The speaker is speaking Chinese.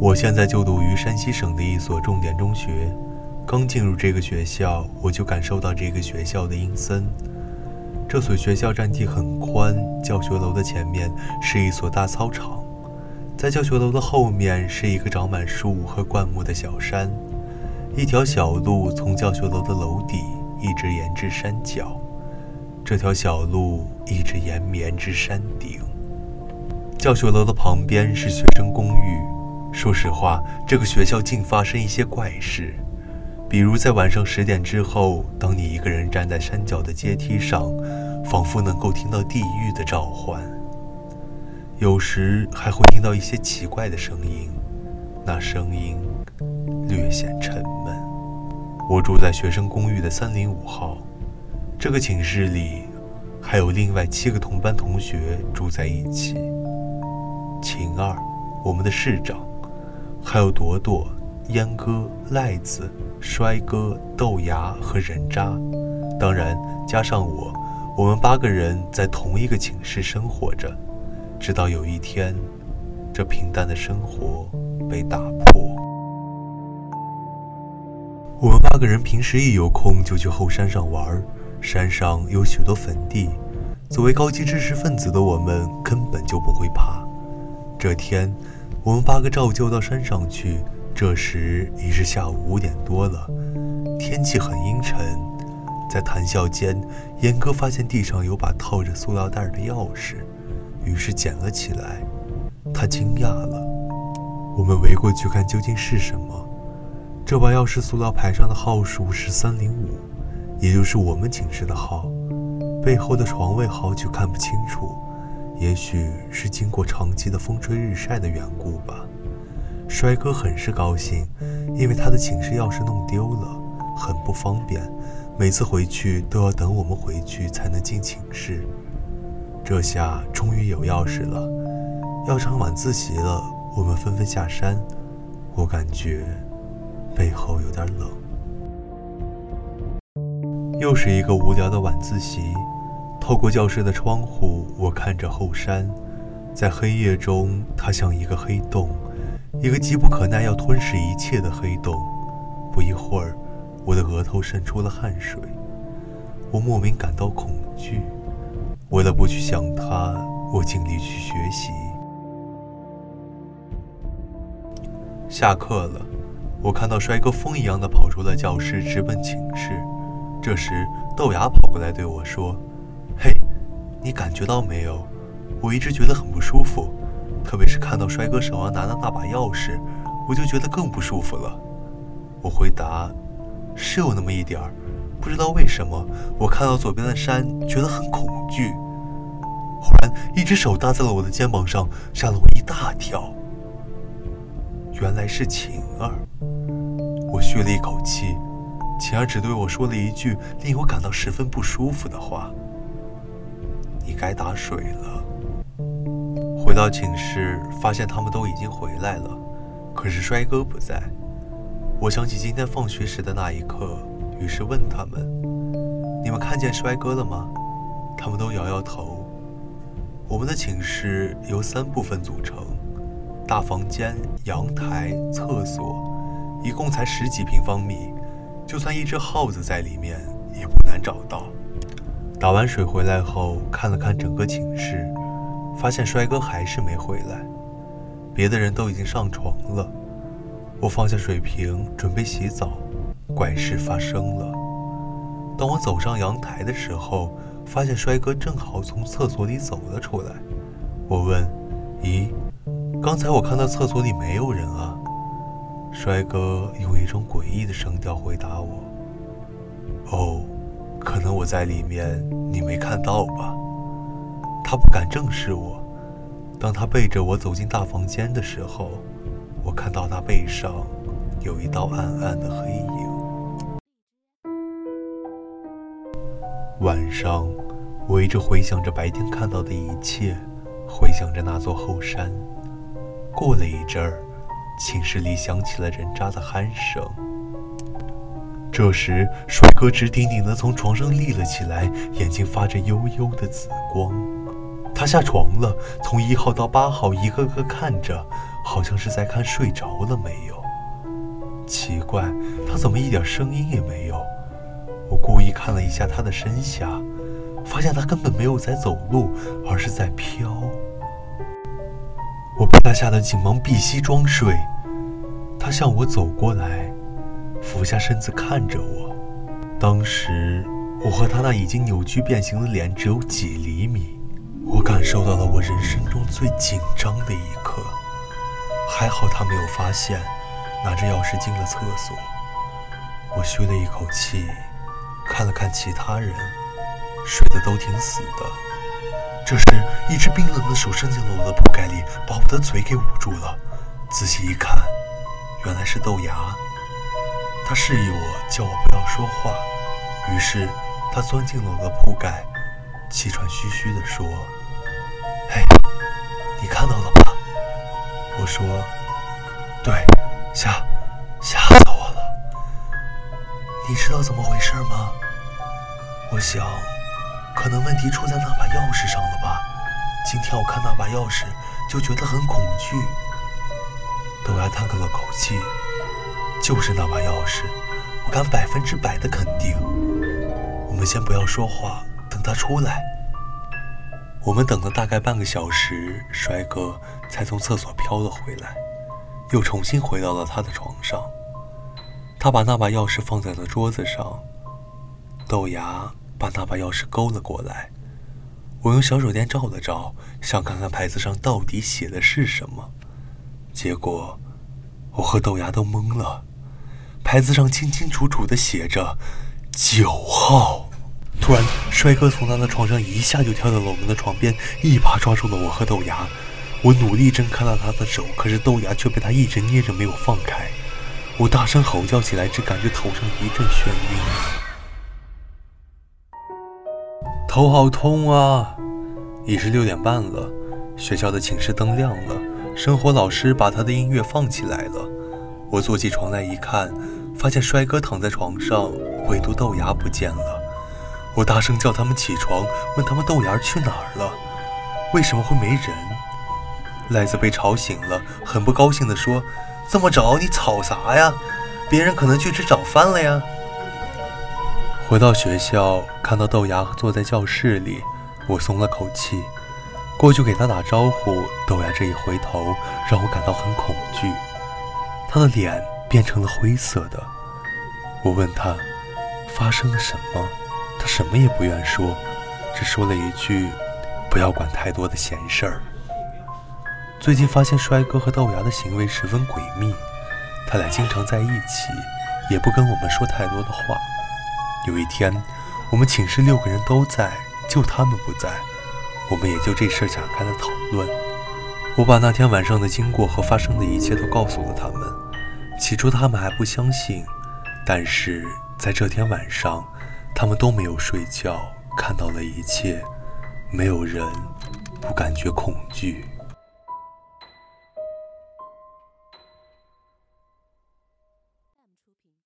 我现在就读于山西省的一所重点中学。刚进入这个学校，我就感受到这个学校的阴森。这所学校占地很宽，教学楼的前面是一所大操场，在教学楼的后面是一个长满树和灌木的小山。一条小路从教学楼的楼底一直延至山脚，这条小路一直延绵至山顶。教学楼的旁边是学生公寓。说实话，这个学校竟发生一些怪事，比如在晚上十点之后，当你一个人站在山脚的阶梯上，仿佛能够听到地狱的召唤。有时还会听到一些奇怪的声音，那声音略显沉闷。我住在学生公寓的三零五号，这个寝室里还有另外七个同班同学住在一起。秦二，我们的室长，还有朵朵、烟哥、赖子、衰哥、豆芽和人渣，当然加上我，我们八个人在同一个寝室生活着。直到有一天，这平淡的生活被打破。我们八个人平时一有空就去后山上玩，山上有许多坟地。作为高级知识分子的我们根本就不会怕。这天，我们八个照旧到山上去，这时已是下午五点多了，天气很阴沉。在谈笑间，严哥发现地上有把套着塑料袋的钥匙，于是捡了起来。他惊讶了。我们围过去看究竟是什么。这把钥匙塑料牌上的号数是三零五，也就是我们寝室的号。背后的床位号却看不清楚，也许是经过长期的风吹日晒的缘故吧。帅哥很是高兴，因为他的寝室钥匙弄丢了，很不方便，每次回去都要等我们回去才能进寝室。这下终于有钥匙了，要上晚自习了，我们纷纷下山。我感觉。背后有点冷。又是一个无聊的晚自习。透过教室的窗户，我看着后山，在黑夜中，它像一个黑洞，一个急不可耐要吞噬一切的黑洞。不一会儿，我的额头渗出了汗水，我莫名感到恐惧。为了不去想它，我尽力去学习。下课了。我看到帅哥风一样的跑出了教室，直奔寝室。这时，豆芽跑过来对我说：“，你感觉到没有？我一直觉得很不舒服，特别是看到帅哥手上拿的那把钥匙，我就觉得更不舒服了。”我回答：“是有那么一点儿，不知道为什么，我看到左边的山觉得很恐惧。忽然，一只手搭在了我的肩膀上，吓了我一大跳。原来是晴儿。”我吁了一口气，晴儿只对我说了一句令我感到十分不舒服的话：“你该打水了。”回到寝室，发现他们都已经回来了，可是衰哥不在。我想起今天放学时的那一刻，于是问他们：“你们看见衰哥了吗？”他们都摇摇头。我们的寝室由三部分组成：大房间、阳台、厕所。一共才十几平方米，就算一只耗子在里面也不难找到。打完水回来后，看了看整个寝室，发现帅哥还是没回来，别的人都已经上床了。我放下水瓶，准备洗澡，怪事发生了。当我走上阳台的时候，发现帅哥正好从厕所里走了出来。我问：“咦，刚才我看到厕所里没有人啊？”帅哥用一种诡异的声调回答我：“哦，可能我在里面，你没看到吧？”他不敢正视我。当他背着我走进大房间的时候，我看到他背上有一道暗暗的黑影。晚上，我一直回想着白天看到的一切，回想着那座后山。过了一阵儿。寝室里响起了人渣的鼾声。这时，帅哥直挺挺地从床上立了起来，眼睛发着幽幽的紫光。他下床了，从一号到八号一个个看着，好像是在看睡着了没有。奇怪，他怎么一点声音也没有？我故意看了一下他的身下，发现他根本没有在走路，而是在飘。我被他吓得紧忙闭息装睡。他向我走过来，俯下身子看着我。当时我和他那已经扭曲变形的脸只有几厘米。我感受到了我人生中最紧张的一刻。还好他没有发现，拿着钥匙进了厕所。我吁了一口气，看了看其他人，睡得都挺死的。这时，一只冰冷的手伸进了我的铺盖里，把我的嘴给捂住了。仔细一看，原来是豆芽。他示意我叫我不要说话，于是他钻进了我的铺盖。气喘吁吁地说：“嘿，你看到了吧？”我说：“对，吓，吓死我了。你知道怎么回事吗？我想，可能问题出在那把钥匙上了吧。今天我看那把钥匙，就觉得很恐惧。”豆芽叹了口气：“就是那把钥匙，我敢百分之百的肯定。我们先不要说话。”等他出来，我们等了大概半个小时，帅哥才从厕所飘了回来，又重新回到了他的床上。他把那把钥匙放在了桌子上，豆芽把那把钥匙勾了过来。我用小手电照了照，想看看牌子上到底写的是什么。结果，我和豆芽都懵了，牌子上清清楚楚的写着“九号”。突然，帅哥从他的床上一下就跳到了我们的床边，一把抓住了我和豆芽。我努力挣开了他的手，可是豆芽却被他一直捏着没有放开。我大声吼叫起来，只感觉头上一阵眩晕，头好痛啊！已是六点半了，学校的寝室灯亮了，生活老师把他的音乐放起来了。我坐起床来一看，发现帅哥躺在床上，唯独豆芽不见了。我大声叫他们起床，问他们豆芽去哪儿了？为什么会没人？赖子被吵醒了，很不高兴地说：“这么早，你吵啥呀？别人可能去吃早饭了呀。”回到学校，看到豆芽坐在教室里，我松了口气，过去给他打招呼。豆芽这一回头，让我感到很恐惧，他的脸变成了灰色的。我问他发生了什么。他什么也不愿说，只说了一句：“不要管太多的闲事儿。”最近发现帅哥和豆芽的行为十分诡秘，他俩经常在一起，也不跟我们说太多的话。有一天，我们寝室六个人都在，就他们不在，我们也就这事展开了讨论。我把那天晚上的经过和发生的一切都告诉了他们，起初他们还不相信，但是在这天晚上。他们都没有睡觉，看到了一切，没有人不感觉恐惧。